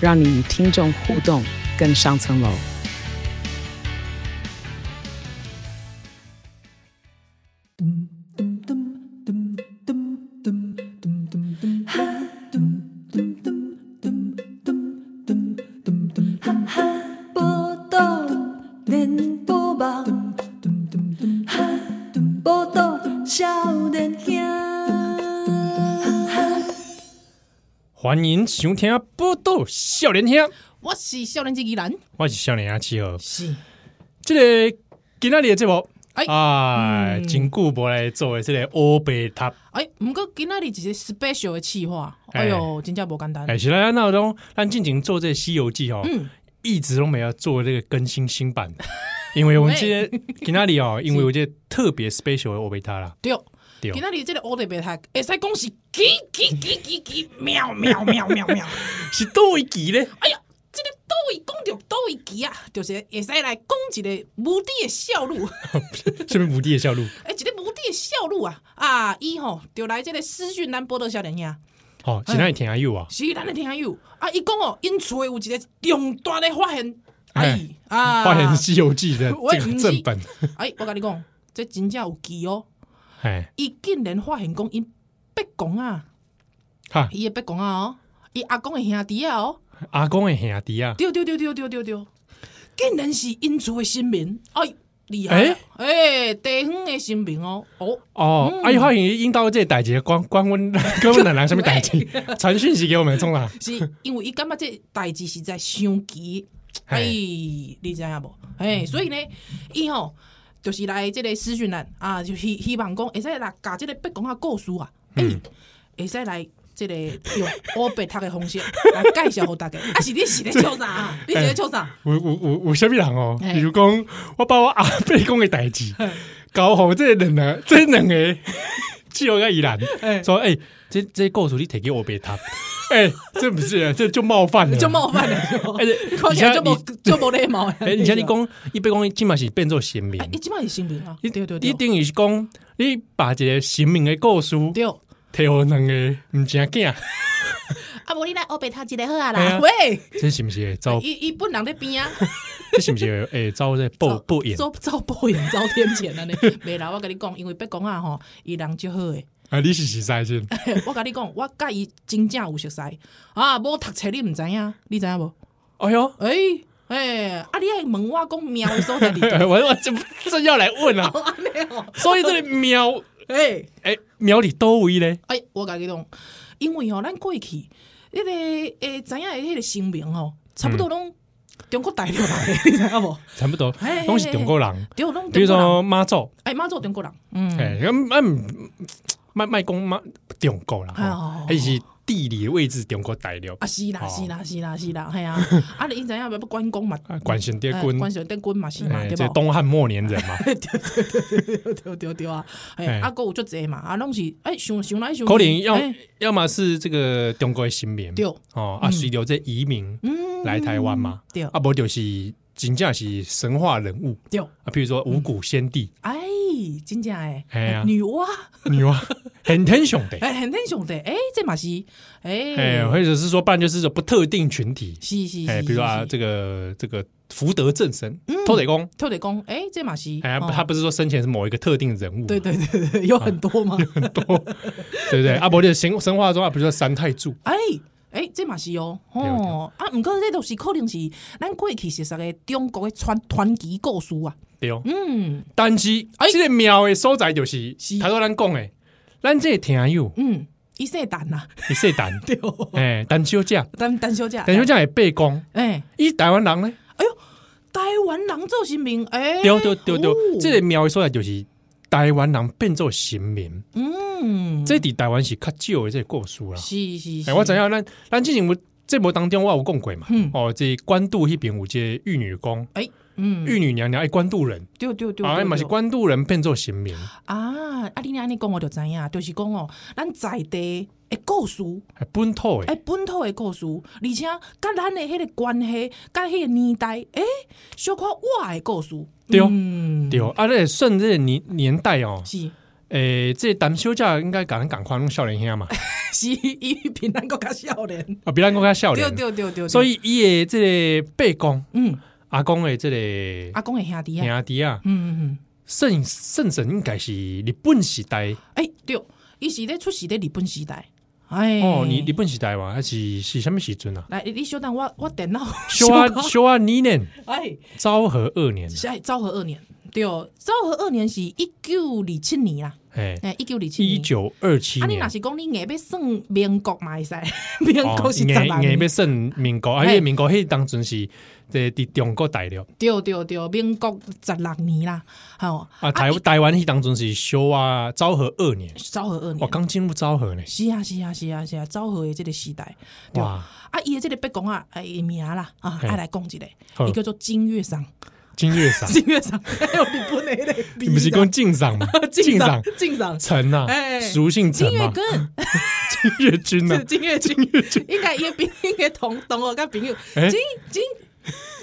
让你与听众互动更上层楼。欢迎收听《报道少年兄》，我是少年机器人，我是少年阿七号。是。这个今天的节目，哎。啊，嗯。真久没来做的这个欧贝塔，哎，不过今天的一个 special 的企划，哎。呦，真正无简单。哎，是啦，那种咱进行做这个《西游记》哦，嗯，一直都没有做这个更新新版，因为我们这 个今天里哦，因为有这个特别 special 的欧贝塔啦，对，对。今天的这个欧贝塔，会使讲是奇奇奇奇奇妙妙妙妙妙，是多一集呢？哎呀，这个倒位讲到倒位奇啊，就是会使来讲一个无敌的笑路，什么无敌的笑路？哎，一个无敌的笑路啊啊，伊吼就来这个私讯咱报道少年兄。哦，是咱的听下有啊？是咱的听友啊，伊讲哦，因厝有一个重大的发现，哎哎啊，发现《西游记》的我这个正本，哎，我跟你讲，这真正有奇哦，哎，伊竟然发现讲因伯公啊，哈，伊的伯公啊哦，伊阿公的兄弟啊哦，阿公的兄弟啊，对对对对对对。对，竟然是因厝的新民，哎，厉害啊，哎，地方的新民哦，哦，哦，嗯。啊，伊发现引导这个代志，关关阮 关阮奶奶什么代志，传讯息给我们，冲啦，是因为伊感觉这代志实在伤奇，哎，嘿你知影无？哎，所以呢，伊吼就是来这个私讯栏啊，就希希望讲会使来甲这个伯公啊故事啊，哎、嗯会使来这个用乌白读的方式 来介绍给大家。啊，是你是咧笑啥啊？你是咧笑啥？有有有有啥物人哦？比如讲，我把我阿伯讲的代志，搞好这两个这两个只有个宜兰哎说，哎，这这故事你提给我别他，哎，这不是，这就冒犯了，就冒犯了，哎看起来就无就无礼貌。哎，而且你讲，伊别讲，今嘛是变做神明哎，，你即摆是神明啊？你对对对你，等于是讲，你把一个神明的故事对。提互两个唔正囝，啊，无你来乌白读一个好啊啦，喂，这是毋是会走？伊伊本人在边啊。这是毋是会遭这报 报应？走走报应走天谴啊！呢，未啦，我甲你讲，因为别讲啊吼，伊人足好诶。啊，你是实在是？我甲你讲，我甲伊真正有熟识啊！无读册你毋知影，你知影无？哎哟，诶哎，啊！你爱问我讲庙诶所在伫倒？我我这这要来问啊！安尼哦，所以这里庙，诶哎，庙里多位咧？诶，我甲你讲，因为吼，咱过去迄个诶知影诶迄个姓名吼，差不多拢中国大陆来诶，你知影无？差不多，嘿都是中国人，对，拢比如。说妈祖，诶，妈祖中国人，嗯，哎，咁啊，卖卖讲妈中国啦，哦。还是地理位置中国大陆，啊是啦哦。是啦是啦是啦，系啊，啊你知影要不关公嘛？啊关圣帝哎君关圣帝君嘛是嘛，对不？东汉末年人嘛，对对对对对啊！哎，哎。啊，哥有足济嘛，啊，拢是哎，想想来想，可能要哎。要么是这个中国的新民，对，哦啊，随着这移民嗯。来台湾嘛，对。啊，无就是真正是神话人物。对，啊，比如说五谷先帝、哎，真正哎，哎呀。女娲，女娲、很天雄的，哎，很天雄的，哎，这马西，哎，哎，或者是说，不然就是说不特定群体，是是是，哎，比如说啊，这个个这个福德正神、土地公，特地讲，哎，这马西，哎，哦。他不是说生前是某一个特定人物，对对对对，有很多吗？很多，对不对？阿伯就神神话中啊，比如说三太柱，哎。哎，这嘛是哦，哦啊，毋过这都是可能是咱过去是实个中国的传传奇故事啊，对。哦。嗯。但是哎。这个庙的所在就是，是。他说咱讲的，咱这个听友，嗯，伊说蛋呐，伊说蛋，对。哦，哎，蛋小姐，单单小姐，蛋小姐会背公，哎，伊台湾人呢？哎呦，台湾人做新民，哎，对对对对。哦，这个庙的所在就是台湾人变做神明，嗯，这伫台湾是较少的这个故事啦。是是是，哎，我知影咱咱之前有这部当中我有讲过嘛，嗯。哦，这官渡迄边有这玉女宫、哎，嗯，玉女娘娘哎官渡人，对对对，啊，对嘛是官渡人变做神明，啊，啊，你安尼讲我就知影，就是讲哦，咱在地的故事，诶本土诶，诶，本土诶故事，而且甲咱诶迄个关系，甲迄个年代，诶，小可我诶故事，对嗯，对，啊，那顺这个年年代哦，是。诶，这谈小姐应该赶赶快弄少年兄嘛，是，伊比咱更较少年，啊，比咱更较少对年，对对对，所以伊诶这个伯公，嗯，阿公诶这个阿公诶兄弟啊，兄弟啊，嗯嗯嗯，圣圣神应该是日本时代。诶，对，伊是咧出世咧日本时代，哎，哦，你你本是台湾，还是是什么时阵啊？来，你稍等我，我电脑修啊 修啊二年，哎。昭和二年，是哎，昭和二年，对，昭和二年是一九二七年啦，哎，哎，一九二七年。一九二七啊，你年若。是讲你 硬要算民国嘛会使，民哦国是十硬硬要，算民国，而嘿且民国迄当阵是这伫中国大陆。对对对，民国十六年啦，吼。啊，台台湾迄当阵是昭啊昭和二年，昭和二哇，年。刚进入昭和呢，是啊是啊是啊是啊，昭和的这个时代，哇，啊，伊的这个别讲啊，诶名啦，啊，爱来讲一个，伊叫做金月赏，金月赏，金月赏，还有日本的那个你不是讲敬赏吗？敬赏，金赏，陈啊哎，俗姓陈嘛，金月根。金月君是啊，金月君，应该伊个朋应该同同学甲朋友，欸金金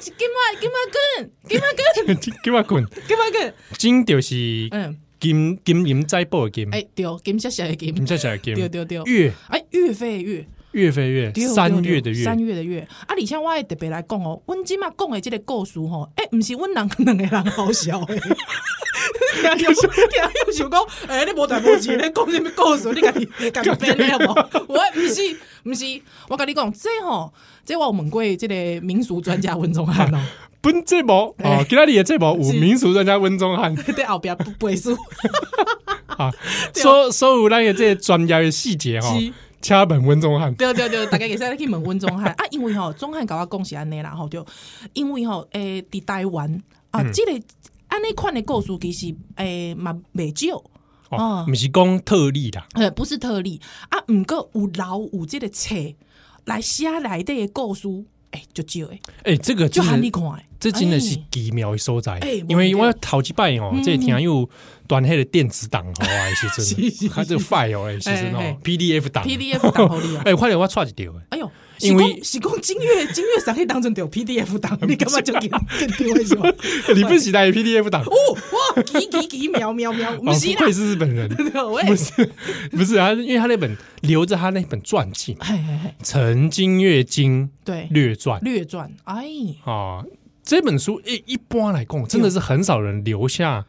金马金马根，金马根，金马棍，金马根，金就是嗯，金金银财宝的金，哎对，金色小的金。金，色小的金，对对对，月。哎玉飞越月飞月，三月的月，三月的月，啊，而且我会特别来讲哦，阮即马讲的这个故事吼，哎，毋是阮人两个人好笑的。听有听又想讲，诶，你无代无志，你讲什么故事？你家己家己编的好无？我毋是毋是，我甲你讲，这吼，这我有问过这个民俗专家温宗汉哦。本节目哎 哦，今仔日的节目有是民俗专家温宗汉 在后边背书，啊，所所有咱的这个专业的细节哈是，请问温宗汉。对对对，大家会使去问温宗汉。啊，因为吼，宗汉甲我讲是安尼啦吼，就因为吼，诶，伫台湾啊，嗯。这个安尼款的故事其实诶嘛袂少，哦哦，不是讲特例啦，呃，不是特例。啊，毋过有留有即个册来写内底的故事，诶，就少诶，哎，这个就喊你看的，这真的是哎。奇妙的所在哎，因为我头一摆哦，这听有端黑的电子档好啊，是是真是。的，它这个 file 哎，其实哦哎哎，PDF 档。PDF 档好厉害。哎，快点我串一条。诶，哎呦，是因为讲是讲金月金月上黑当阵就有 PDF 档，你干嘛就紧紧丢为什么？你不时代 PDF 档，哦哇，奇奇奇妙妙妙，哦不是啦不愧，是日本人，喂，不是不是啊，因为他那本留着他那本传记陈金月经对，略传》略传，哎，啊，这本书一一般来讲，真的是很少人留下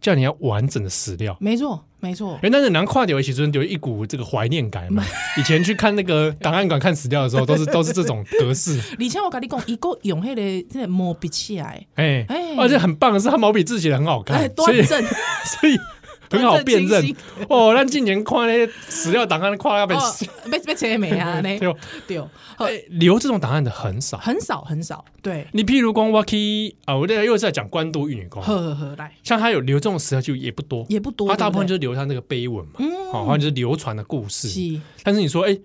叫你要完整的史料。没错没错，哎，但是能跨掉其实有一股这个怀念感嘛。以前去看那个档案馆看史料的时候，都是 都是这种格式。以前我跟你讲，一个用黑的这个毛笔起来，哎哎而且很棒的是，他毛笔字写的很好看端正，所以很好辨认。哦，那近年看那些史料档案，看那本哦，被被切没啊，那 对对，哎留这种档案的很少。很少很少，对，你譬如讲我去啊，我这又在讲官渡玉女宫，呵呵呵，来。像他有留这种史料就也不多，也不多，他大部分就是留他那个碑文嘛，好，嗯，或者就是流传的故事。是，但是你说，哎，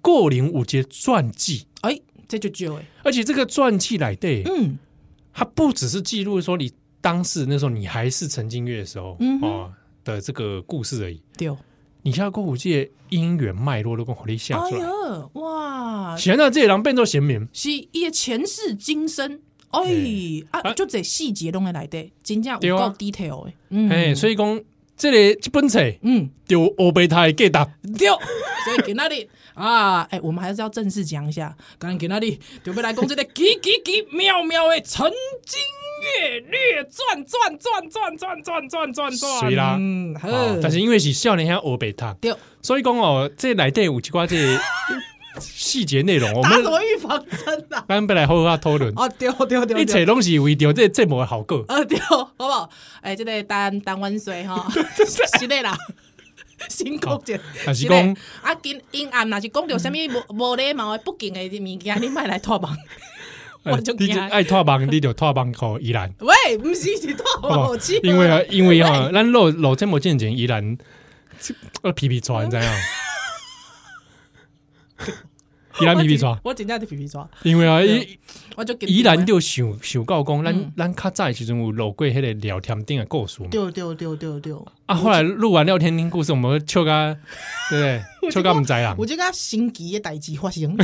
过零五节传记，哎，这就就哎，而且这个传记来对，嗯，他不只是记录说你当时那时候你还是陈金月的时候嗯哼。哦的这个故事而已。对，你像过五节因缘脉络都跟火力下哎出来，呀，哇，显然这些人变做贤明。是伊的前世今生，哎啊啊，就这细节拢会来的，真正有够 detail 的，嗯，哎，所以讲这个这本册嗯，就欧贝泰给答，对，所以给那里啊，哎，我们还是要正式讲一下，刚刚给那里就要来讲这个奇奇奇妙妙的陈金月略转转转转转转转转转，水啦嗯，好哦，但是因为是少年兄欧贝塔，对，所以讲哦，这内底有几挂这个 细节内容，我打什么预防针啊？咱本来好好讨论。哦，对对对一切对。拢是为着这个节目的效果。呃，对，好不好？哎，这个单单温水哈，是的啦，辛苦者。但是讲啊，今阴暗若是讲到什么无无礼貌的不敬的物件，你莫来拖网。你就爱拖帮，你就拖帮给依然。喂，不是是拖帮。因为啊，因为啊，咱老老这么赚钱依然，啊皮皮穿这样。宜兰皮皮抓，我真正是皮皮抓，因为啊，伊我就宜兰就想想到讲，嗯咱咱较早时阵有录过迄个聊天顶的故事嘛。对对对对对，啊，后来录完聊天顶故事，我们笑甲，对不对？笑甲毋知啦，有这个神奇的代志发生，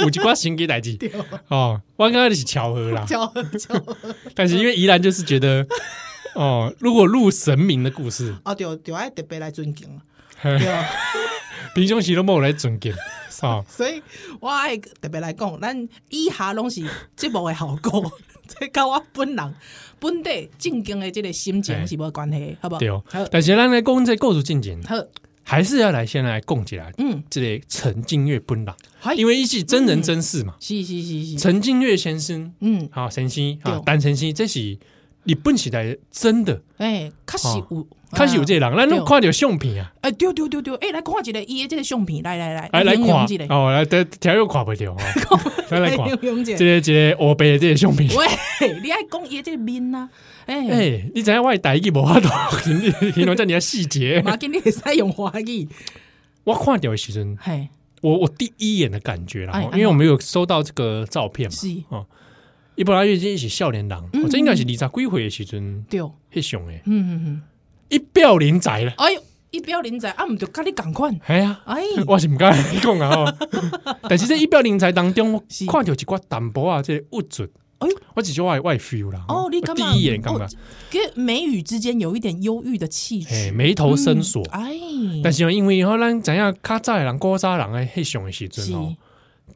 有一寡神奇代志。对，哦，我感觉是巧合啦。巧合巧合，但是因为宜兰就是觉得，哦，如果录神明的故事，啊，就就爱特别来尊敬。平常时都冇来尊敬，啊，所以我爱特别来讲，咱以下拢是节目的效果，这跟我本人本地正经的这个心情是无关系，好不好？对。哦，但是咱来讲这故事进前，好，还是要来先来讲起来，嗯，这个陈静月本人，因为伊是真人真事嘛。是是是是，陈静月先生，嗯，好，神仙啊对，单神仙，这是日本时代真的，哎，确实有，开始有这个人，咱对。拢看着相片啊，哎，对对对对，哎，来看一个伊的这个相片，来来来，来来看。一个，哦，来这条又看不掉哦，来来看，这个这个乌白的这个相片，喂，你爱讲伊的这个面啊，哎，哎，你知影我的台语无法度 形形容这么细节，马今你会使用华语，我看到的时阵，嘿，我我第一眼的感觉啦哎，因为我们有收到这个照片嘛，是，伊本来就是是少年人，哦这应该是二十几岁的时阵，对，迄上诶，嗯嗯嗯，一表人才了，哎呦，一表人才，啊，毋就甲你共款，哎呀。哎，我是毋敢讲啊，哦 但是这一表人才当中，我看着一寡淡薄啊，这个物质，哎。呦。我只就外外 feel 啦。哦，你？第一眼感觉，跟眉宇之间有一点忧郁的气哎，质，眉头深锁。哎，但是因为吼，咱知影较早的人、古早人诶，迄上的时阵哦是，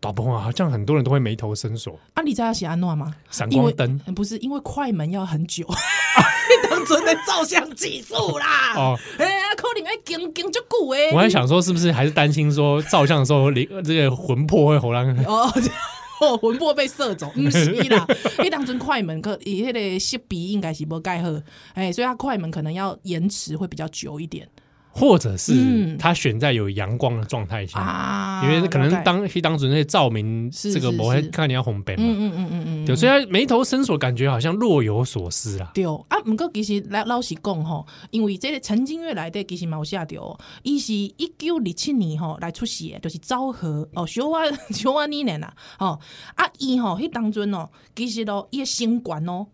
大部分好像很多人都会眉头深锁，啊，你知道写安诺吗？闪光灯不是因为快门要很久，当初的照相技术啦。哦。哎呀，可能要经经足久哎。我还想说，是不是还是担心说照相的时候，灵这个魂魄会互人哦。哦，魂魄被射走，不是啦。因为当阵快门可以，迄个设备应该是无盖好，哎，所以它快门可能要延迟会比较久一点或者是嗯他选在有阳光的状态下，啊。因为可能当迄当时那些照明，是这个我是是会看你要红白嘛。嗯嗯嗯嗯嗯，对，所以他眉头深锁，感觉好像若有所思啦。对啊，不过其实老老实讲吼，因为这个陈金月来的其实嘛有写着，伊是一九二七年吼来出世的，就是昭和哦，小我 小我二年啦，吼啊伊吼迄当阵哦，其实咯伊的身高哦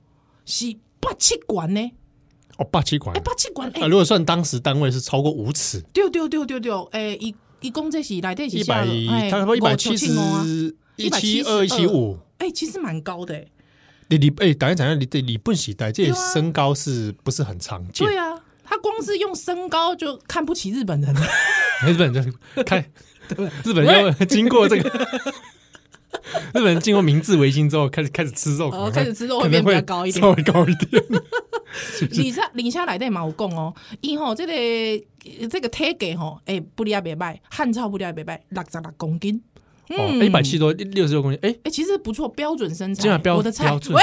是八七悬呢，哦，八七馆诶、八七悬啊，诶，如果算当时单位是超过五尺，对对对对对，诶伊伊讲这是内底是写一百哎差不多一百七十一七二一七五。哎其实蛮高的哎，你你哎，等一下，你对日本时代这身高是不是很常见？对啊，他光是用身高就看不起日本人了。日本人就看日本人就经过这个，日本人经过明治维新之后，开始开始吃肉，哦开始吃肉会变比较高一点稍微高一点。李下李下来底嘛有讲哦，伊吼这个这个体格吼，诶不离也袂歹，汉草不离也袂歹，六十六公斤，哦，一百七多，六十六公斤，哎，诶其实不错，标准身材，这样标我的菜标准喂，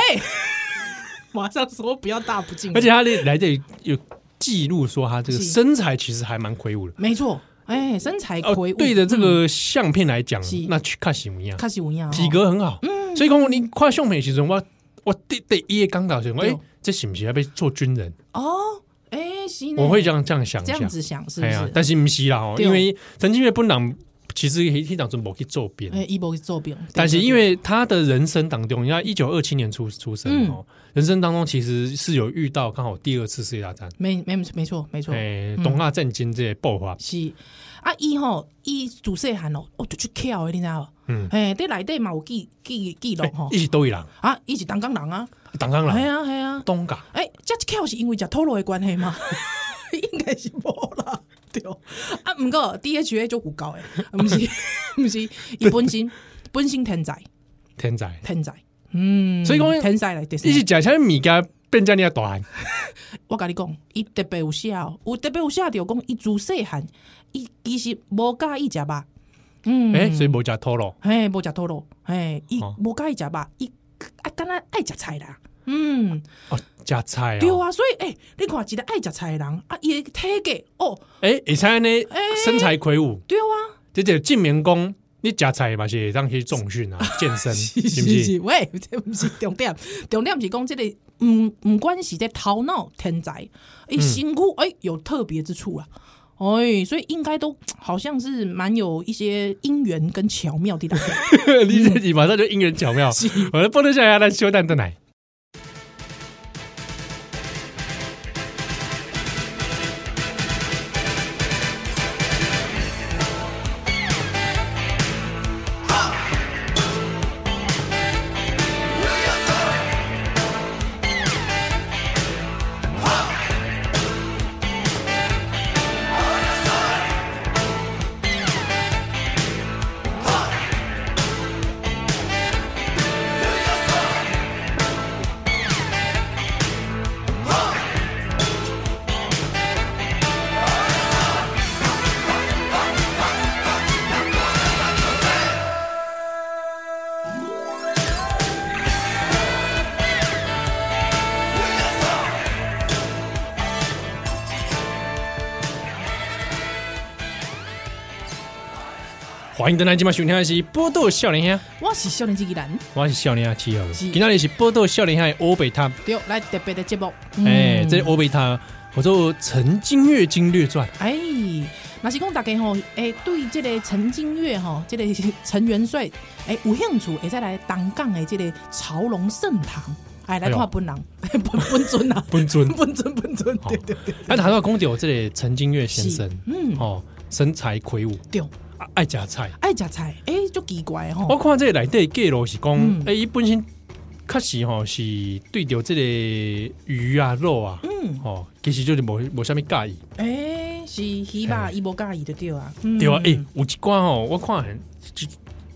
马上说不要大不敬，而且他来这里有记录说他这个身材其实还蛮魁梧的。没错，诶身材魁梧，，对着这个相片来讲，那去看什么样？开始有样，体格很好，嗯所以讲你看相片的时候，我我第第一个感觉是，对。哎，这是不是要被做军人？哦，诶是，我会这样这样想这样，子想是不是？但是不是啦因为陈金月本人其实迄迄当中没去做兵，哎，一波去做兵，但是对因为他的人生当中，你看一九二七年出出生嗯。哦，人生当中其实是有遇到刚好第二次世界大战，没没没错没错，哎，东亚战争这些爆发，是啊，伊吼伊自细汉哦，我就去巧的，你知道无？嗯。嘿，伫内底嘛有记记记录吼。哎，一起都一人，啊，伊是东港人啊，东港人。系，啊系啊，东港。诶，这巧是因为食土路的关系吗？应该是无啦，对。啊，毋过 DHA 就有够诶，毋是 毋是，伊本身本身天才。天才，天才，嗯，所以讲天才来第一起食啥物件变遮尔大汉，我甲你讲，伊特别有写哦，有特别有写着讲，伊自细汉，伊其实无介意食肉，嗯，诶，所以无食土咯，嘿，无食土咯，嘿，伊哦。无介意食肉，伊啊，敢若爱食菜啦，嗯，哦，食菜啊对啊，啊，所以诶、欸你看一个爱食菜的人啊，伊的体格哦，诶，会使安尼身材魁梧，对啊，这就证明讲你食菜嘛是会当去重训啊，健身，是不是？喂，这毋是重点，重点是讲这个，毋毋管是这头脑天才，伊身躯诶有特别之处啊，哎，所以应该都 好像是蛮有一些因缘跟巧妙的。你自己马上就因缘巧妙，我的波多笑脸鸭修蛋的奶。欢迎登来今晚收听的是《波多少年兄》，我是少年机器人，我是少年阿七号。今天的是《波多少年兄》的欧贝塔，对，来特别的节目。哎、嗯，这欧贝塔，我做《陈金月经略传》。哎，那是讲大家吼，哎，对这个陈金月吼，这个 陈元帅，哎，有兴趣，会再来东港的这个朝龙盛堂，哎，来看本人，本本尊啊，本尊，本尊，本尊，对对对。哎，谈到公调这里陈金月先生，嗯，哦，身材魁梧，对。爱食菜，爱食菜，哎、欸，就奇怪吼。我看这个内底记录是讲，哎、嗯，伊本身确实吼是对着这个鱼啊肉啊，嗯，哦，其实就是无无啥物介意。哎、欸，是鱼吧？伊无介意就对啊。对啊，哎、欸，有一关吼，我看很一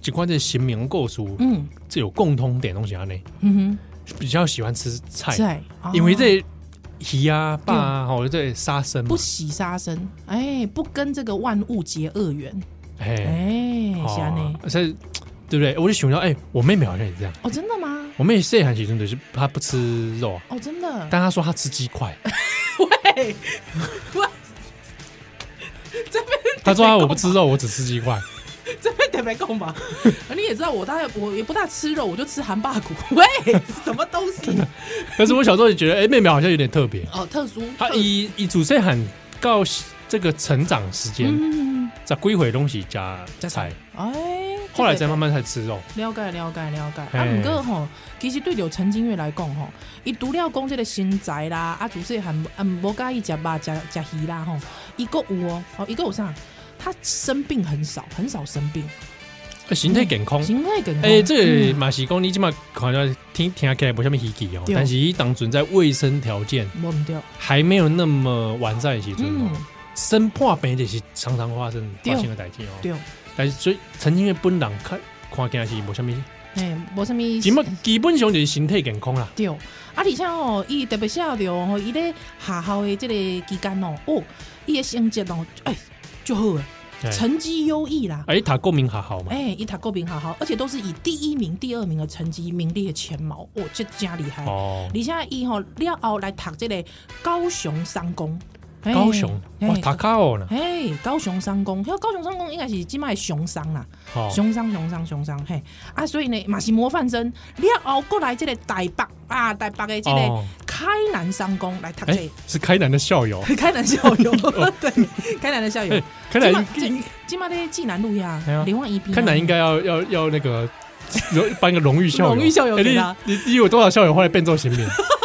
一关这神明故事，嗯，这有共通点东西安尼。嗯哼，比较喜欢吃菜，菜哦、因为这鱼啊、爸啊，吼，这杀生不喜杀生，哎、欸，不跟这个万物结恶缘。哎，是啊，呢，所以对不对？我就想到，哎，我妹妹好像也这样。哦，真的吗？我妹细汉时阵就是她不吃肉。哦，真的。但她说她吃鸡块。喂，我这边她说她我不吃肉，我只吃鸡块。这边特别讲吧。你也知道，我大概我也不大吃肉，我就吃韩霸骨。喂，什么东西？可是我小时候也觉得，哎，妹妹好像有点特别。哦，特殊。她以以主细汉告这个成长时间。在归回东西加加菜，哎，后来再慢慢才吃肉。了解了解了解。啊，不过吼，其实对着陈金月来讲吼，伊除了讲这个身材啦，啊，主要还嗯无介意食肉食食鱼啦吼，一个有哦，哦，一个有啥？他生病很少，很少生病，身体健康，身体健康。哎，这个马西公，你起码好像听听起来不像么稀奇哦，但是伊当存在卫生条件还没有那么完善的时阵哦。生破病就是常常发生发生的代志哦。对，但是所以陈金月本人看看起来是无虾米，哎，无啥物，基本基本上就是身体健康啦。对，啊，而且哦，伊特别晓得哦，伊咧学校的这个期间哦，哦，伊的成绩哦，哎，就好诶，成绩优异啦。哎，他国民学校嘛，哎，伊他国民学校，而且都是以第一名、第二名的成绩名列前茅，哦，这真厉害。哦，而且伊吼了后来读这个高雄商工。高雄？哇，塔卡哦呢？哎，高雄商工，因为高雄商工应该是即卖雄商啦，雄商雄商雄商嘿。啊，所以呢马是模范生，了后过来这个台北啊，台北的这个开南商工来读这，是开南的校友，开南校友，对，开南的校友，开南今今麦的济南路呀，连万一开南应该要要要那个颁个荣誉校友，荣誉校友，你你有多少校友后来变做新兵？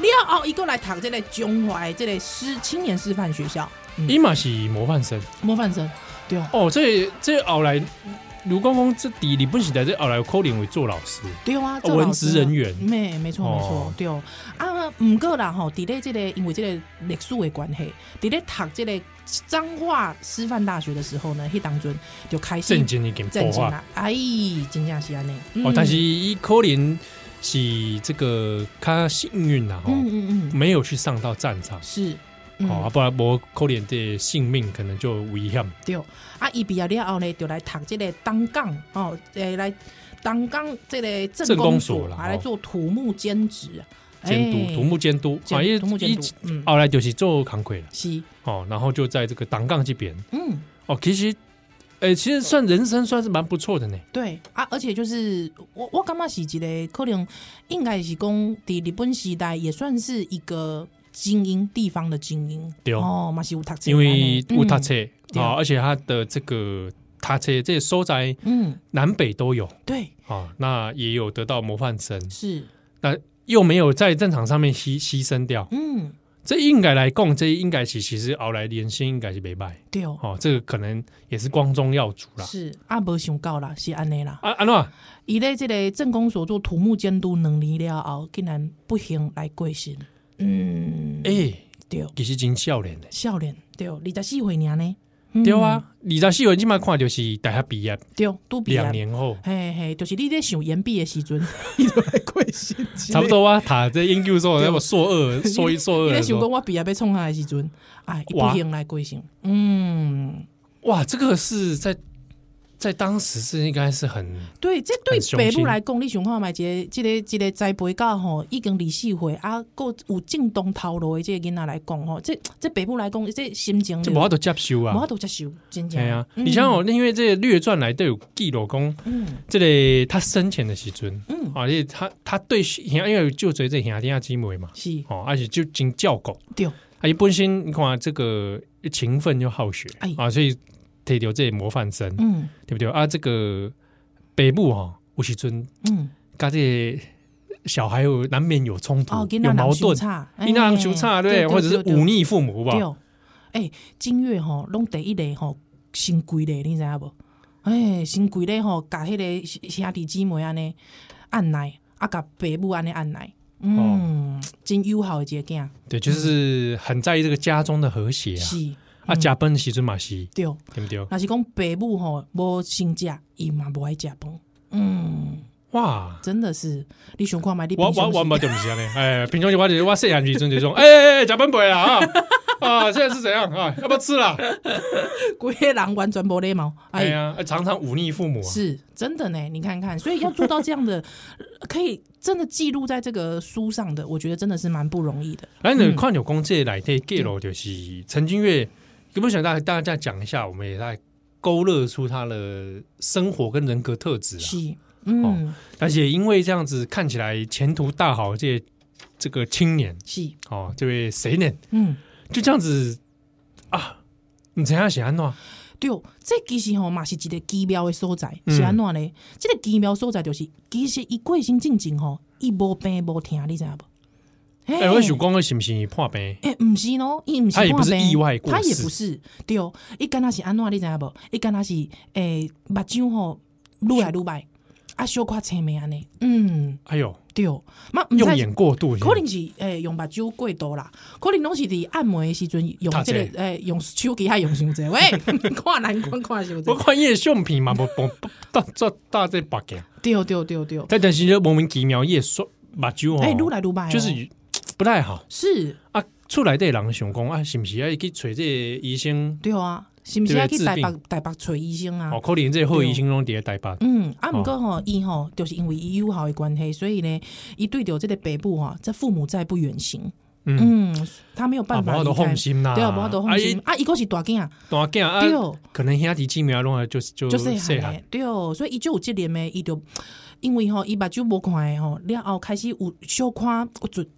你要哦，一个来读这个中华这个师青年师范学校，伊嘛是模范生，模范生，对哦，哦这这后来卢公公这底你不时在这后来有扣脸为做老师，对啊，文职人员，没没错没错，对哦。啊，唔过啦吼，伫咧这个因为这个历史的关系，伫咧读这个彰化师范大学的时候呢，迄当中就开始正经一点，正经啦，哎，真正是安尼，哦，但是伊扣脸。是这个他幸运呐，嗯嗯嗯，没有去上到战场，是，哦，不然我可怜的性命可能就危险。对，啊，伊毕业了后呢，就来读这个东港哦，诶，来东港这个政公所啦，来做土木兼职啊，监督土木监督，啊，因为一后来就是做扛魁了，是，哦，然后就在这个东港这边，嗯，哦，其实。哎、欸，其实算人生算是蛮不错的呢。对啊，而且就是我我感觉是一个可能应该是讲，在日本时代也算是一个精英，地方的精英。对哦，嘛是有读册，因为有读册嗯啊，而且他的这个读册这些收在嗯，南北都有对，啊，那也有得到模范生，是，那又没有在战场上面牺牺牲掉。嗯，这应该来讲，这应该是其实熬来连线应该是没败对，哦，这个可能也是光宗耀祖啦。是啊，无想到啦，是安尼啦。啊，安怎？伊咧这个政工所做土木监督两年了后，竟然不幸来过身。嗯，哎，对，其实真少年的。少年对，二十四岁年呢。对啊，二十四岁即摆看就是大学毕业，对，都毕业。两年后，嘿嘿，就是你咧想研毕的时阵，伊就来过身，差不多啊。他在研究所，那么硕二、硕一、硕二，你咧想讲我毕业要创啥的时阵，哎，不行来过身。嗯，哇，这个是在在当时是应该是很对，这对北部来讲，你想看嘛？一个、这个、这个栽培到吼，已经二四岁啊，够有正当头路的这个囡仔来讲吼，这这北部来讲，这心情就无法度接受啊，无法度接受，真正。对啊，你像哦，因为这个列传来都有记录讲，嗯，这个他生前的时阵，嗯，而且他他对因为就随这兄弟姊妹嘛，是。哦，而且就真照顾，对，啊，伊本身你看这个勤奋又好学，啊，所以。得到这模范生，嗯，对不对啊？这个北部哈，吴锡尊，嗯，跟这小孩有难免有冲突，有矛盾，因那人差对，或者是忤逆父母吧？哎，金月哈，拢第一个哈，新贵的，你知影不？哎，新贵的哈，甲迄个兄弟姊妹安尼按奶，啊，甲爸母安尼按奶，嗯，真友好的一个囝，对，就是很在意这个家中的和谐啊。是。啊，食饭时阵嘛是，对，对不对？若是讲爸母吼无先食，伊嘛无爱食饭。嗯，哇，真的是，你想看嘛？你我我我冇就唔是 安尼，哎，平常就我就我细汉时阵就说，哎哎哎，食饭饭啦啊啊！现在是怎样啊？要不要吃啦？规个人完全无礼貌，哎呀，常常忤逆父母，是真的呢。你看看，所以要做到这样的，可以真的记录在这个书上的，我觉得真的是蛮不容易的。哎，你看有公这来对记录就是陈金月。有没有想大大家讲一下？我们也在勾勒出他的生活跟人格特质啊。是，嗯，哦、而且因为这样子看起来前途大好，这这个青年是哦，这位谁呢？嗯，就这样子啊，你怎样写安怎？对，这其实吼嘛是一个奇妙的所在，是安怎呢？嗯、这个奇妙所在就是，其实伊过身进前吼，伊无病无痛，你知影不？哎，我想讲，是不是破病？哎，不是喏，伊不是，他也不是意外过世，他也不是。对哦，伊敢若是安怎，你知影无？伊敢若是诶，目睭吼愈来愈白，啊，小可青眉安尼。嗯，哎呦，对哦，嘛用眼过度，可能是诶用目睭过度啦，可能拢是伫按摩的时阵用这个诶用手机还用伤济。喂，看难看看伤济。我看伊的相片嘛，无无大做大这白镜。对对对对，但但是就莫名其妙，伊说目睭哦，哎，愈来愈白，就是。不太好，是。啊，出来的人想讲啊，是不是要去找这个医生？对啊，是不是要去台北台北找医生啊？哦，可能这个好医生拢伫台北。嗯，啊，不过吼，伊吼，就是因为伊友好的关系，所以呢，伊对着这个北部哈，这父母再不远行，嗯，他没有办法放心啦，对啊，无法度放心。啊，伊个是大囝，大囝啊，对，可能兄弟姊妹拢就是就就是细汉，对，所以伊就有这点咩，伊就因为吼，伊目睭无看吼，了后开始有小看有准。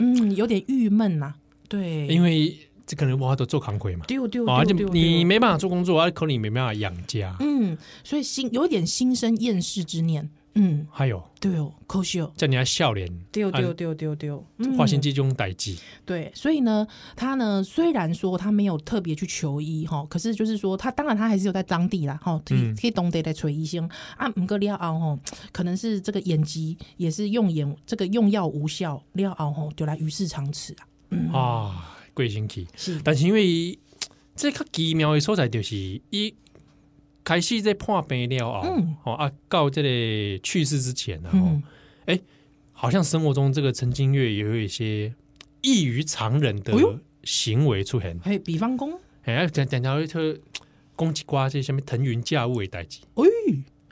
嗯，有点郁闷呐，对，因为这可能我都做扛鬼嘛，丢丢啊，就你没办法做工作啊，可能你没办法养家，嗯，所以心有点心生厌世之念，嗯，还有，对哦，可惜哦，叫你要笑脸，丢丢丢丢丢，花心这种代志，对，所以呢，他呢虽然说他没有特别去求医哈，可是就是说他当然他还是有在当地啦，哈，可以可以当地来找医生。啊，不过了后哈，可能是这个眼疾也是用眼这个用药无效了后吼，就来与世长辞啊，啊，贵星期。是，但是因为这个奇妙的所在就是一。开始在破病了啊，哦啊，告这类去世之前呢，哦，哎，好像生活中这个陈金月也有一些异于常人的行为出现。哎，比方讲，哎，讲讲讲，他攻击瓜这些什么腾云驾雾的代志。哎，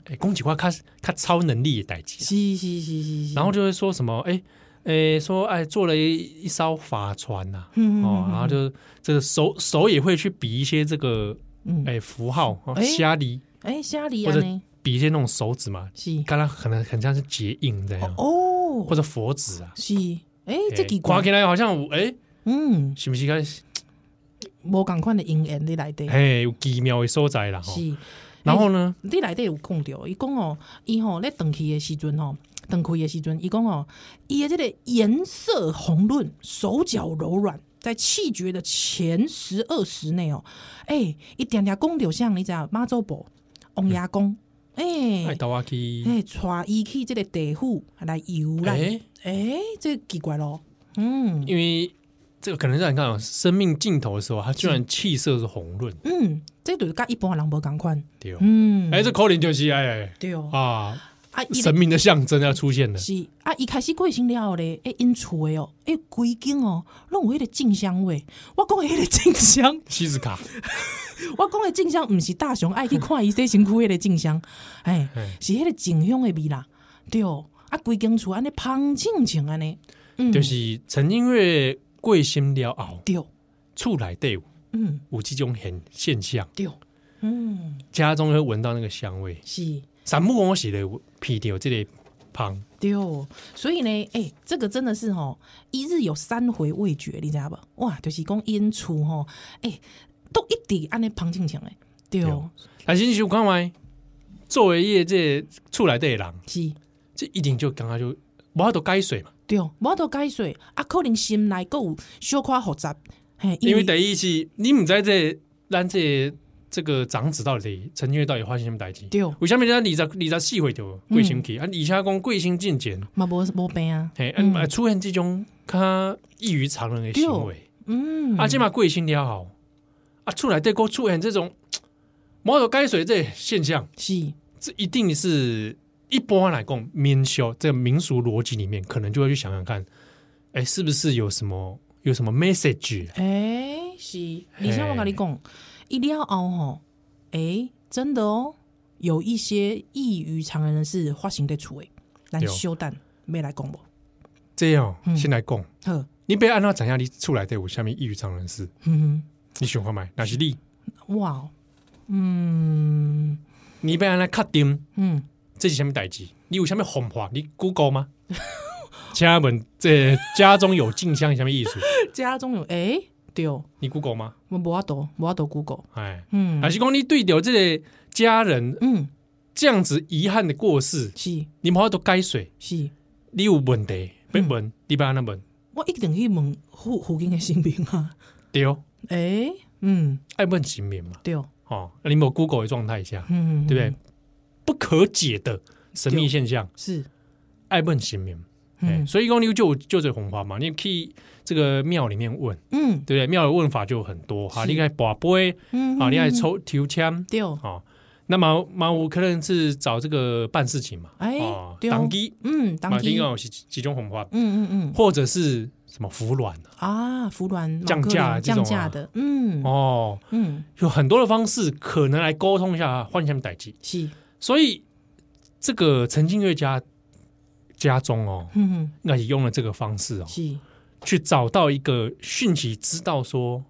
哎，攻击瓜他他超能力的代志。是是是是。然后就会说什么，哎哎，说哎，做了一一艘法船呐，哦，然后就这个手手也会去比一些这个。哎，符号虾梨，哎，虾梨，或者比一些那种手指嘛，是，刚刚可能很像是结印这样，哦，或者佛指啊，是，哎，这几挂起来好像，哎，嗯，是不是该？无共款的因缘你来底？哎，有奇妙的所在啦。是，然后呢，你内底有讲到，伊讲哦，伊吼咧登去的时阵吼，登开的时阵，伊讲哦，伊的这个颜色红润，手脚柔软，在气绝的前十二时内哦，哎，一点点讲到像你知妈祖婆、王爷公，哎，哎，带伊去这个地府来游览，哎，哎，这奇怪咯，嗯，因为。这个可能让你看生命尽头的时候，他居然气色是红润。嗯，这就是跟一般人无同款。对，嗯，哎，这可能就是哎，对哦，啊啊，神明的象征要出现了。是啊，一开始过身了咧，哎，因厝的哦，哎，规间哦，拢有迄个静香味。我讲的迄个静香，西斯卡。我讲的静香，毋是大雄爱去看伊洗身躯迄个静香，哎，是迄个静香的味啦。对哦，啊，规间厝安尼芳清清安尼，嗯就是陈金月。贵心了后，对，厝内底有，嗯，有即种现现象，对，嗯，家中会闻到那个香味，是，三不五时的闻到这个香，对，所以呢，哎、欸，这个真的是吼，一日有三回味觉，你知道不？哇，就是讲因厝吼，哎、欸，都一直安尼香清清的，对，但是你想看麦，作为业这厝内底的人，是，这一定就刚刚就无法度改水嘛。对，无法度解说，啊，可能心内阁有小可复杂，嘿，因为第一是，你唔知这咱这这个长子到底陈金月到底发生什么代志？对，为什么人家二十二十四岁就贵星去？啊，而且讲贵星进前，嘛无无病啊，嘿，嗯，出现这种较异于常人的行为，嗯，啊，起码贵星了好，啊，出来对过出现这种无法度解说这现象，是，这一定是。一般来讲，民俗这个民俗逻辑里面，可能就会去想想看，哎、欸，是不是有什么有什么 message？哎、欸，是，你像我跟你讲，一定要熬吼，诶、欸，真的哦，有一些异于常人的事发型在厝诶，咱小等没来讲不？这样，嗯、先来讲，呵，你别按照怎样你出来对我下面异于常人的事，嗯哼，你喜欢买哪些你？哇，嗯，你别按来确定，嗯。这是什么代志？你有什么红话？你 Google 吗？请问这家中有静香什么意思？家中有哎，对。哦，你 Google 吗？我无法度，无法度 Google。哎，嗯，还是讲你对着这个家人，嗯，这样子遗憾的过世，是，你无法度解说，是，你有问题，别问，你别安那问，我一定去问附附近的神明啊。对。哦，哎，嗯，爱问神明嘛，对。哦，哦，你冇 Google 的状态下，嗯，对不对？不可解的神秘现象是。爱问神明，嗯，所以讲你就就这红花嘛，你可以这个庙里面问，嗯，对不对？庙的问法就很多哈，你可以拔杯，嗯，啊，你爱抽抽签，对，啊，那么嘛，我可能是找这个办事情嘛，哎，当机，嗯，当机。哦，是几种红花，嗯嗯嗯，或者是什么服软啊，服软降价降价的，嗯，哦，嗯，有很多的方式可能来沟通一下，换下面代志是。所以，这个陈金月家家中哦，嗯，那也用了这个方式哦，是去找到一个讯息，知道说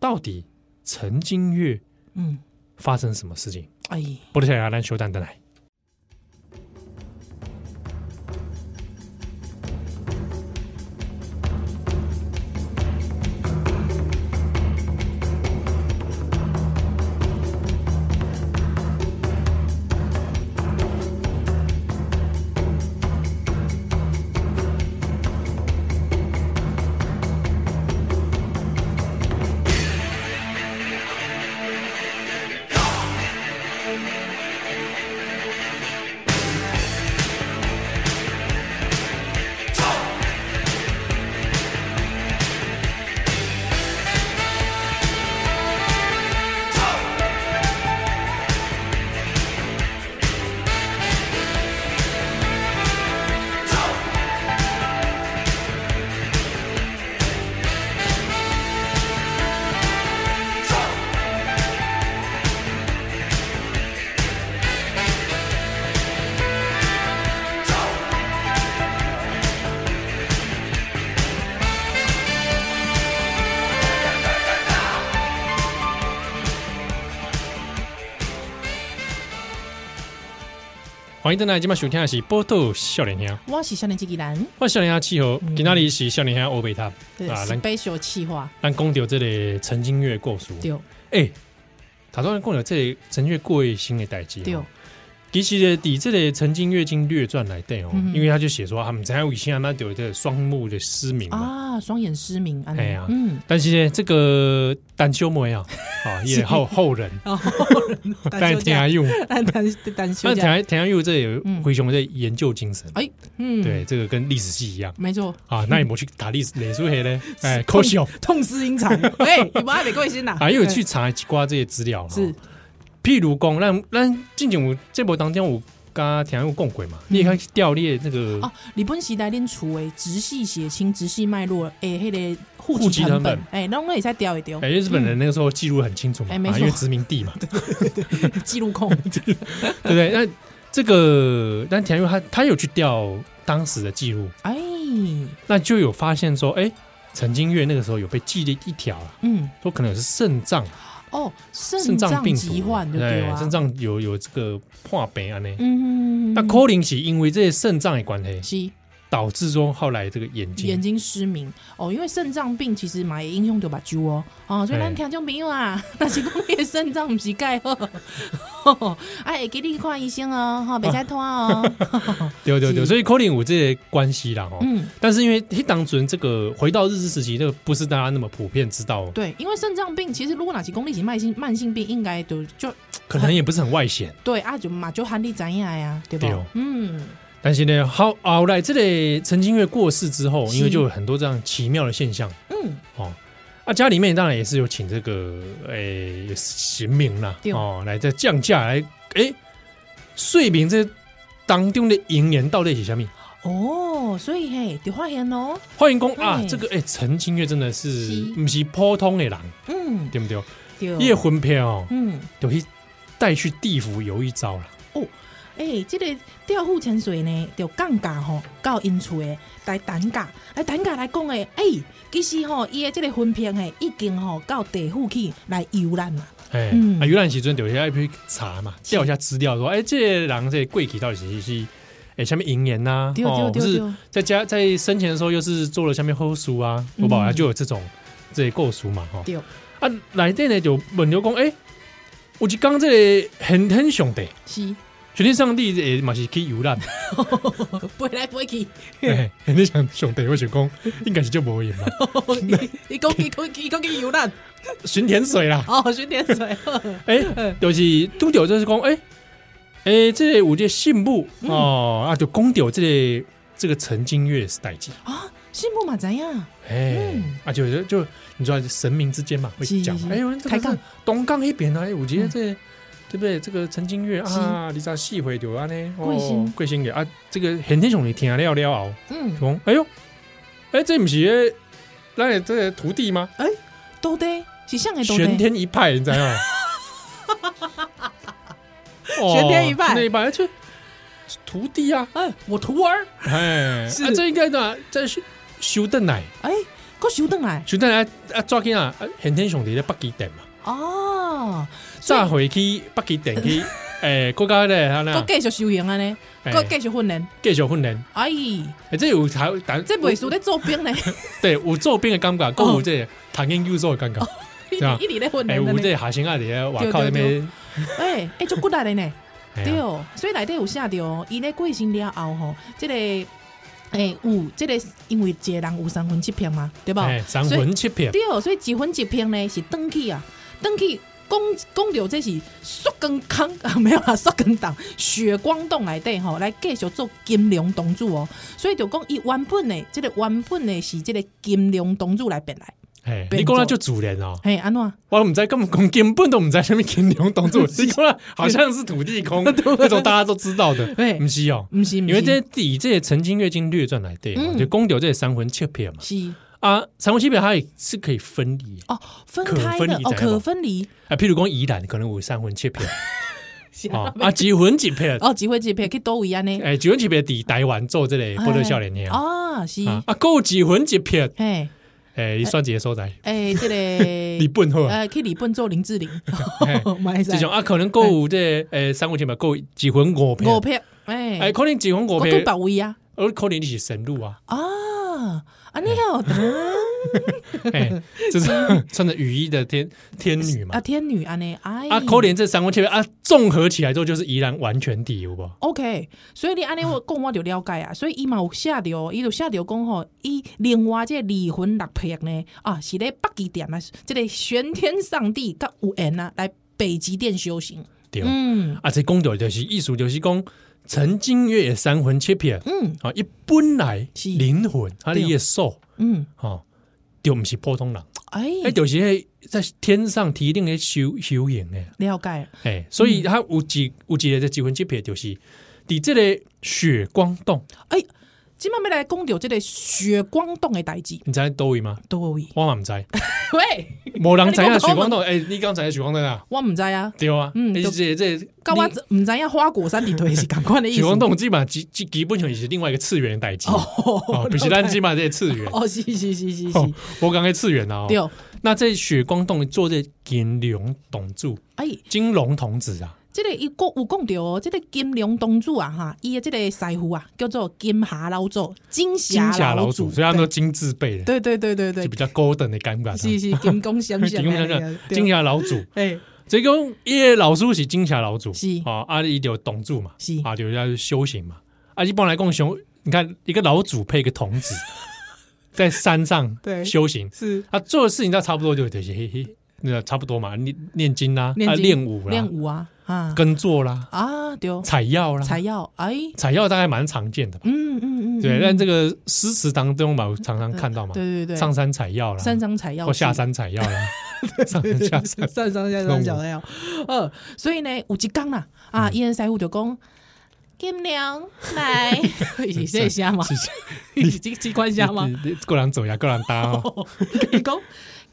到底陈金月嗯发生什么事情？哎，不得下来篮球蛋的来。欢迎登来，今晚收听的是《波多少年兄》，我是少年机器人，我少年兄气候，今仔日是少年兄欧贝塔。啊，咱 special 小气话，咱讲到这里陈金月故事，对，哎，他说讲到这个陈月过新的代志，对。其实呢，底这个《曾经月经略传》来对哦，因为他就写说他们在以前那有这个双目的失明啊，双眼失明，哎呀，嗯，但是呢，这个单修模样啊，也后后人，后人，但田阿佑，但但但但田田阿佑这有灰熊的研究精神，哎，嗯，对，这个跟历史系一样，没错。啊，那你没去打历史哪书黑呢？哎，可惜哦，痛失英才，哎，你们还没贵心呐？还有去查一瓜这些资料是。譬如讲，咱咱进前有这波当中有跟田有共轨嘛？你也可以调列那个哦，日本时代恁厝诶直系血亲、直系脉络诶，迄个户籍成本，哎，那我们也再调一调。哎，日本人那个时候记录很清楚嘛，因为殖民地嘛，对记录控，对不对？那这个，但田玉他他有去调当时的记录，哎，那就有发现说，哎，陈金月那个时候有被记了一条，嗯，说可能是肾脏。哦，肾脏病疾患对对肾脏有有这个破病啊呢，嗯，那可能是因为这些肾脏的关系，是导致说后来这个眼睛眼睛失明。哦，因为肾脏病其实嘛也影响到目睭哦，哦，所以咱听众朋友啊，但是讲你肾脏不是盖好，哎，给你看医生哦，哈，别再拖哦，对对对，所以可能有这些关系啦，哦，嗯，但是因为他当初这个回到日治时期，这个不是大家那么普遍知道，对，因为肾脏病其实如果哪些功力型慢性慢性病，应该都就可能也不是很外显，对啊，就嘛就喊你怎样呀，对不对？嗯。但是呢，好后来这里陈金月过世之后，因为就有很多这样奇妙的现象，嗯，哦，啊，家里面当然也是有请这个诶神明啦，哦，来这降价来，诶，说明这当中的银元到底是什么？哦，所以嘿，就发现哦，欢迎公啊，这个诶，陈清月真的是不是普通的人，嗯，对不对？对，叶魂片哦，嗯，就去带去地府有一遭了，哦。哎、欸，这个调户潜水呢，就降价吼，到因厝诶来单价，来单价来讲诶，哎、欸，其实吼，伊诶这个分片诶，已经吼到地府去来游览嘛。哎、啊，游览时阵就要去查嘛，调一下资料，说，哎、欸，这个人这个贵体到底是是哎，下面银盐呐，哦，不是在家在生前的时候又是做了下面后书啊，我保啊就有这种这些构书嘛，哈。对。啊，来这呢就问刘公，哎、欸，我就讲这个很很兄弟是。全天上帝也嘛是可以游览，飞来飞去。哎，你想兄弟我想讲，应该是就无言嘛。你讲你讲你讲去游览，巡田水啦。哦，巡田水。哎，就是拄着就是讲，哎哎，这有这信步哦啊，就讲到这个这个陈金月是代志啊，信步嘛怎样？哎，啊就就就你说神明之间嘛会讲，哎，开杠东港那边啊，我觉得这。对不对？这个陈金月啊，你咋细回就安呢？贵姓贵姓的啊？这个很天兄你听了了哦，嗯，说哎呦，哎，这不是那这个徒弟吗？哎，都对，是像个玄天一派，你知道吗？玄天一派，那一派就徒弟啊！哎，我徒儿，哎，是这应该的，在修修邓来，哎，个修邓来，修邓来啊，抓紧啊！很天兄弟在北极点嘛，哦。再回去北极点去，诶，国家咧，他那继续修行啊呢，国继续训练，继续训练。哎，诶，这有才，但这袂输咧做兵呢。对，有做兵的感觉，够有这唐英优做的感觉，是吧？一直咧训练，有这下星啊，咧外靠那边。诶，诶，就骨力的呢。对哦，所以内底有写着，伊咧过身了后吼，这个诶有这个，因为一个人有三分七片嘛，对吧？三分七片。对哦，所以一分一片呢是登去啊，登去。讲讲到这是缩根康啊，没有啊，缩根党血光洞来对吼，来继续做金龙洞主哦，所以就讲伊原本的这个原本的是这个金龙洞主来变来，哎，你讲了就主人哦，哎，安怎？我唔知根本根本都唔知什么金龙洞主，你讲了好像是土地公 那种大家都知道的，哎，不是哦，不是，因为这以这些《陈金月经略传》来对，就讲到这些三魂七魄嘛，是。啊，三魂七魄它也是可以分离。哦，分开的哦，可分离。啊。譬如讲宜兰可能有三魂七魄，啊，几魂几魄哦，几魂几魄去多位安呢？哎，几魂几魄伫台湾做这个波多少年呢？啊，是。啊，够几魂几魄，哎诶，你算几个所在？哎，这个 日本好，呃，去日本做林志玲，这种啊，可能够这诶三魂七魄够几魂五魄，五魄哎哎，可能几红果我对保威啊，而可能你是神鹿啊，啊啊，你好，哎，就是穿着雨衣的天天女嘛啊，，天女啊，呢，哎，啊，可怜这三个切片啊，综合起来之后就是宜兰完全体，有不？OK，所以你安尼我讲我就了解啊，所以伊嘛有写着，伊就写着讲吼，伊另外这个离婚六癖呢，啊是咧北极点啊，这个玄天上帝甲有缘啊，来北极点修行。对，嗯啊，这讲到就是意思就是讲，曾经月三魂七魄，嗯。啊，一本来是。灵魂，他的对。业寿，嗯，啊，就不是普通人，哎，哎，就是那在天上提定的修修行的，了解，哎，所以他有几有几个这几魂七魄，就是在这个雪光洞，哎，今麦要来讲到这个雪光洞的代志，你知道多位吗？多位，我嘛唔知，喂，无人知影啊雪光洞，哎，你刚才雪光洞啊？我唔知啊，对啊，嗯这这甲我你唔知影花果山地图是共款的意思。雪光洞基本上基基基本上是另外一个次元的代志，哦，哦 不是咱基本上这个次元，哦，是是是是哦是，我刚才次元啊，对，那这雪光洞做这金龙董柱，哎。金龙童子啊，即个伊讲有讲到哦，这、个金龙东主啊，哈，伊的这个师傅啊，叫做金霞老祖，金金霞老霞老祖，所以他们都金字辈的，对。对对对对。就比较 golden 的感觉。是是金光闪闪金光闪闪，金霞老祖，哎，这个伊个老师是金霞老祖，是。啊，啊，伊就董柱嘛，是。啊，就要修行嘛，啊，一般来讲修，你看一个老祖配一个童子，在山上对。修行，是。啊做的事情，他差不多就这些，嘿嘿，那差不多嘛，念念经啦，啊，练经练武啦，练武啊，啊耕作啦，啊，对，采药啦，采药，哎，采药大概蛮常见的吧。嗯嗯嗯，对，嗯但这个诗词当中嘛，我常常看到嘛，对对对，上山采药啦，山上采药或下山采药啦，上山下山，上上下山小药，呃，所以呢，有一工啦，啊，伊恩师傅就讲。金娘来，是这声吗？你是这这 款声吗？个人走呀，个人搭哦。你讲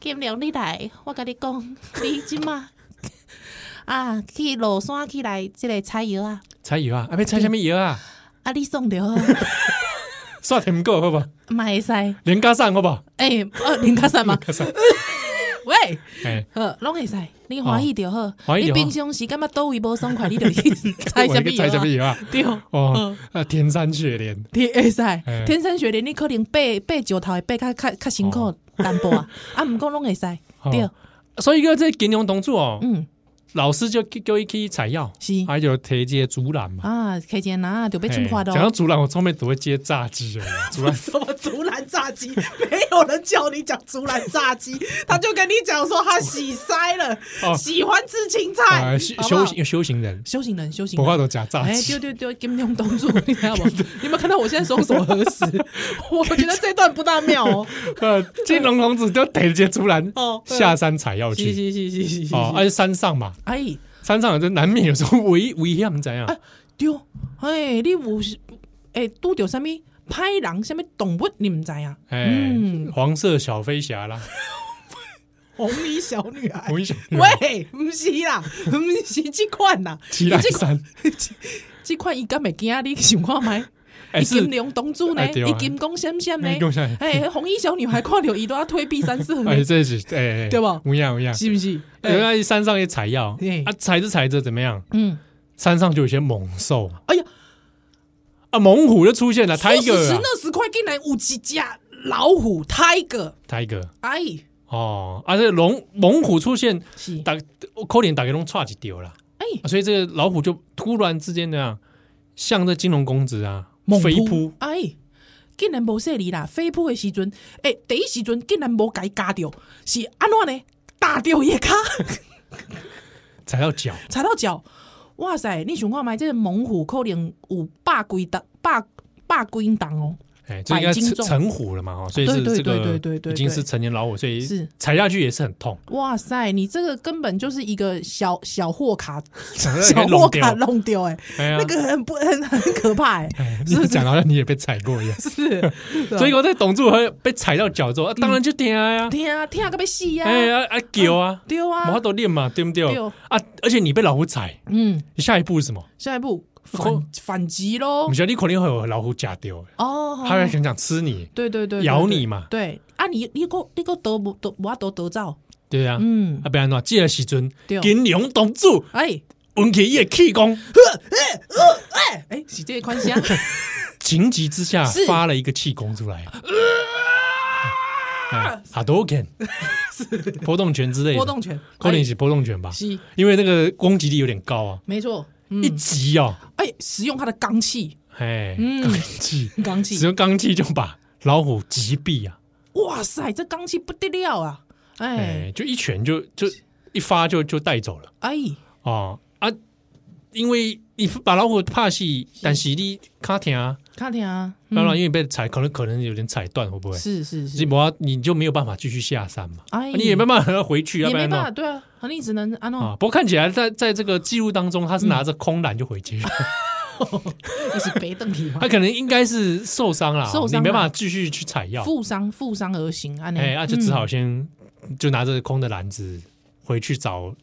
金娘你来，我跟你讲，你即马啊去落山起来，即个采药啊，采药啊，啊，要采什么药啊？啊你送着好，刷甜够好不？好？嘛会使，连加上好不？好？诶，呃，林卡山吗？加上，喂，哎，好，拢会使，你欢喜就好。欢喜你平常时感觉倒位无爽快，你就去采什么采什么药啊？对，哦，啊，天山雪莲，天会使。哎，天山雪莲，你可能爬爬石头会爬较较较辛苦淡薄啊，啊，毋过拢会使，对。哦，所以个这金融同柱哦，嗯，老师就叫伊去采药，是还有提这些竹篮嘛。啊，开钱拿就被哎进化的讲到竹篮，我后面都会接炸鸡而已。竹 篮什么竹篮炸鸡？没有人叫你讲竹篮炸鸡，他就跟你讲说他洗腮了，哦喜欢吃青菜啊，，修好好修行修行人，修行人，修行不话人。都假炸鸡哎，鸡对。对对，金龙东柱，你知道吗？你有没有看到我现在双手合十？我觉得这段不大妙哦。呃，金龙童子就提着竹篮哦下山采药是去。是是是是是。哦，而且山上嘛，哎，山上有这难免有时候危危险，怎样？对，哎，你有哎拄着什么歹人，什么动物，你唔知啊？哎嗯，黄色小飞侠啦，红衣小女孩。危险。喂，唔是啦，唔是这款啦，奇莱山，这款伊敢会惊你想看觅？哎是伊金龙东主呢？哎对啊。伊金光闪闪呢？讲哎，红衣小女孩看到伊都要退避三舍呢。哎，，这是哎，哎对吧？不一样不一样。是不是？原来山上也采药。对啊，采着采着怎么样？嗯，山上就有一些猛兽。哎呀，啊，猛虎就出现了，Tiger 那时快，竟然有几只老虎 Tiger，，Tiger 哎，哦，啊，这个龙猛虎出现，是，打扣脸打给龙踹几丢了，哎，啊所以这个老虎就突然之间呢，向这金龙公子啊猛飞扑，哎，竟然无说你啦，飞扑的时阵，哎，第一时阵竟然无甲伊夹着，是安怎呢？打掉伊卡。踩到脚，踩到脚，哇塞！你想看麦？这个猛虎可能有百几档、百百几档哦。哎，这应该成百斤重。成虎了嘛，哈，所以是这个已经是成年老虎，所以是。踩下去也是很痛，哇塞！你这个根本就是一个小小货卡，小小货卡弄丢哎，那个很不很很可怕哎，哎你讲好像你也被踩过一样，是。所以我在董柱和被踩到脚之后，啊当然就疼呀，疼啊疼啊，个被死呀！哎啊啊叫啊，对啊。马，上都练嘛，对不对？对？啊，而且你被老虎踩，嗯，你下一步是什么？下一步可反反击喽不。晓得你可能会有老虎夹掉，哦，它会想想吃你，对对对，对咬你嘛。对啊，你你个你个得不得我得得走，对啊，嗯。啊，，不然的话，这个时阵对。金龙董柱哎，闻起伊的气功，哎 哎，是这个款声，情急之下发了一个气功出来，啊。多拳，波动拳之类的，波动拳，可能是波动拳吧，是，因为那个攻击力有点高啊，没错，一急哦，哎，使用他的罡气，哎，罡气，罡气，使用罡气就把老虎击毙啊，哇塞，这罡气不得了啊，哎，就一拳就就一发就就带走了，哎，哦啊，因为你把老虎怕死，但是你卡听啊。卡点啊！当然，因为被踩，可能可能有点踩断，会不会？是是是，你就没有办法继续下山嘛？你也没办法回去，也没办法，对啊，你只能啊。不过看起来在在这个记录当中，他是拿着空篮就回去了，那是背凳体吗？他可能应该是受伤了，受伤，你没办法继续去采药，负伤负伤而行啊！哎，那就只好先就拿着空的篮子回去找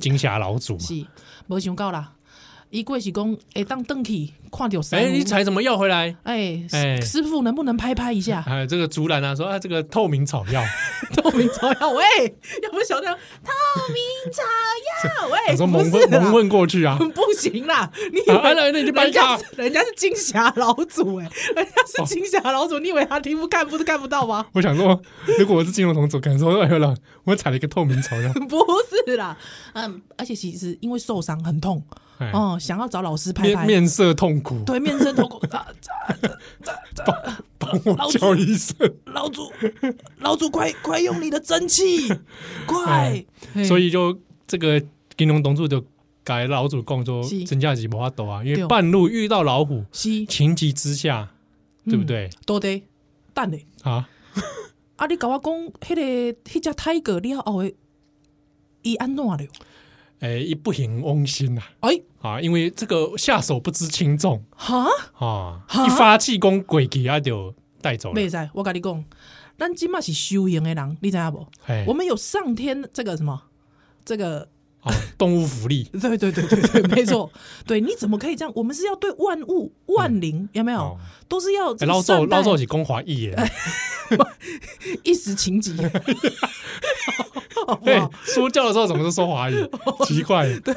金霞老祖嘛，是，没想到啦。一柜是讲，哎，当邓去看到山，哎，你采什么药回来？哎，师傅能不能拍拍一下？哎，这个竹篮啊，说啊，这个透明草药，透明草药，喂，有没有小亮？透明草药，喂，说蒙混蒙混过去啊，不行啦，你以为人家人家是金霞老祖，哎，人家是金霞老祖，你以为他听不看不是看不到吗？我想说，如果我是金龙童子，敢说哎呦了，我采了一个透明草药，不是啦，嗯，而且其实因为受伤很痛。哦，想要找老师拍拍，面色痛苦，对，面色痛苦。帮我叫医生，老祖，老祖，快快用你的真气，快！所以就这个金龙董主就改老祖工作，增加几毛多啊，因为半路遇到老虎，情急之下，对不对？都得，蛋的啊！啊，你跟我讲，那个那只泰戈，你要后会伊安怎了？哎，一不行翁心呐！哎，啊，因为这个下手不知轻重，哈啊，一发气功，鬼给他就带走了。没在，我跟你讲，咱今嘛是修行的人，你知道不？我们有上天这个什么，这个动物福利。对对对对对，没错。对，你怎么可以这样？我们是要对万物万灵有没有？都是要捞寿捞寿是光华一眼，一时情急。对，说教的时候怎么是说华语？奇怪。对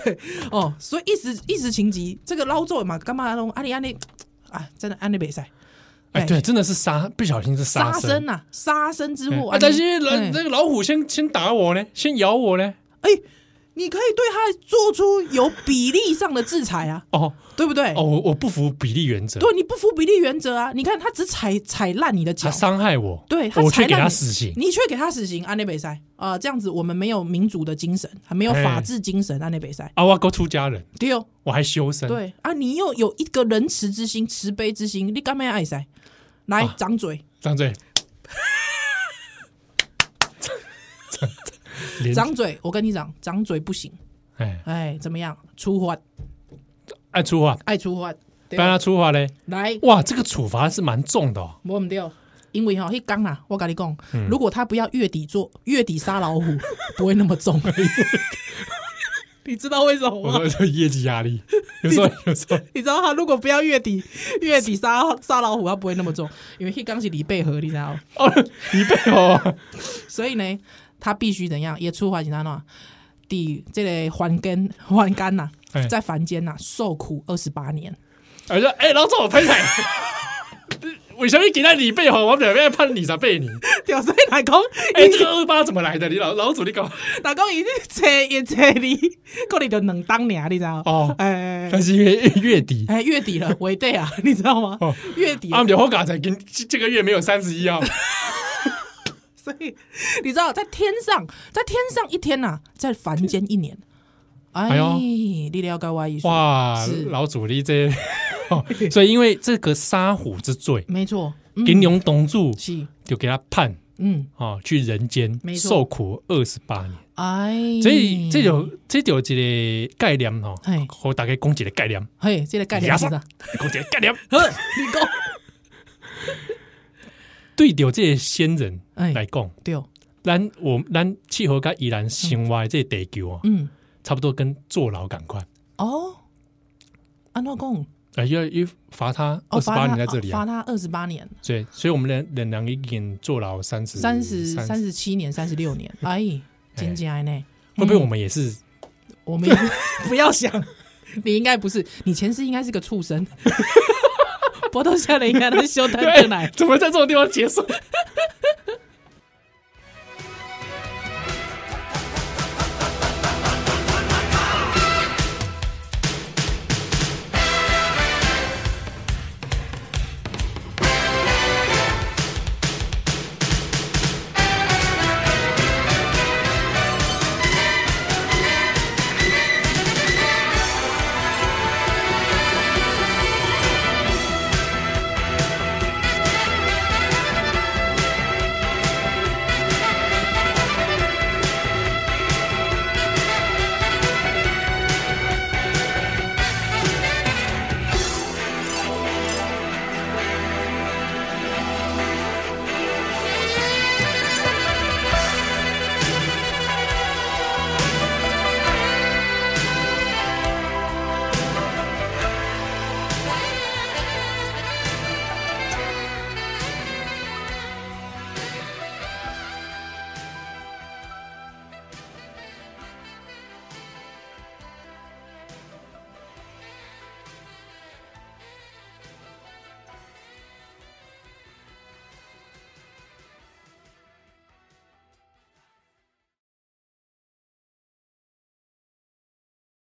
哦，所以一时一时情急，这个捞咒嘛，干嘛弄？阿里阿里，啊，真的阿里比赛，哎，对，真的是杀，不小心是杀生呐，杀生之祸。啊，但是人那个老虎先先打我呢，先咬我呢，哎。你可以对他做出有比例上的制裁啊！哦，对不对？哦，我不服比例原则。对，你不服比例原则啊！你看他只踩踩烂你的脚，他伤害我，对，他却给他死刑，你却给他死刑，安内北塞啊！这样子我们没有民主的精神，还没有法治精神，安内北塞。啊，我勾出家人，对哦，我还修身，对啊，你又有一个仁慈之心、慈悲之心，你干嘛要爱塞？来，掌嘴，掌嘴。掌嘴，我跟你讲，掌嘴不行。哎哎，怎么样？处罚？爱处罚？爱处罚？帮他处罚嘞？来，哇，这个处罚是蛮重的哦。没唔掉，因为哈，一刚啊，我跟你讲，如果他不要月底做月底杀老虎，不会那么重。你知道为什么吗？我说业绩压力。有时候，有时候，你知道他如果不要月底月底杀杀老虎，他不会那么重，因为一刚是李贝河，你知道吗？哦，李贝河。所以呢。他必须怎样？也出发警察喏，第这个还根还干呐，在凡间呐受苦二十八年。哎说，哎，老祖我拍台，为什么给他你背后，我表妹判你啥背你？屌所以老公，哎，这个二八怎么来的？你老老祖你搞，老公已经切也切你，过你就能当年，你知道？哦，哎，但是因为月底，哎，月底了，尾对啊，你知道吗？哦，月底，啊，有好嘎才跟这个月没有三十一号。所以你知道，在天上，在天上一天呐、啊，在凡间一年。哎，你了解我意思？哇，老祖你这，所以因为这个杀虎之罪，没错，金龙董主是就给他判，嗯，啊，去人间受苦二十八年。哎，所以这就这就一个概念哦，和大家讲一个概念，嘿，这个概念是啥？讲一个概念，你讲。对着这些先人来讲，对，咱我咱气候跟依然生活这地球啊，嗯，差不多跟坐牢赶快哦。安怎讲？哎，要要罚他二十八年在这里，罚他二十八年。对，所以我们两两两已经坐牢三十三十三十七年，三十六年。哎，真假呢？会不会我们也是？我们也 不要想，你应该不是，你前世应该是个畜生。波多夏雷应该能修丹德来，怎么在这种地方结束？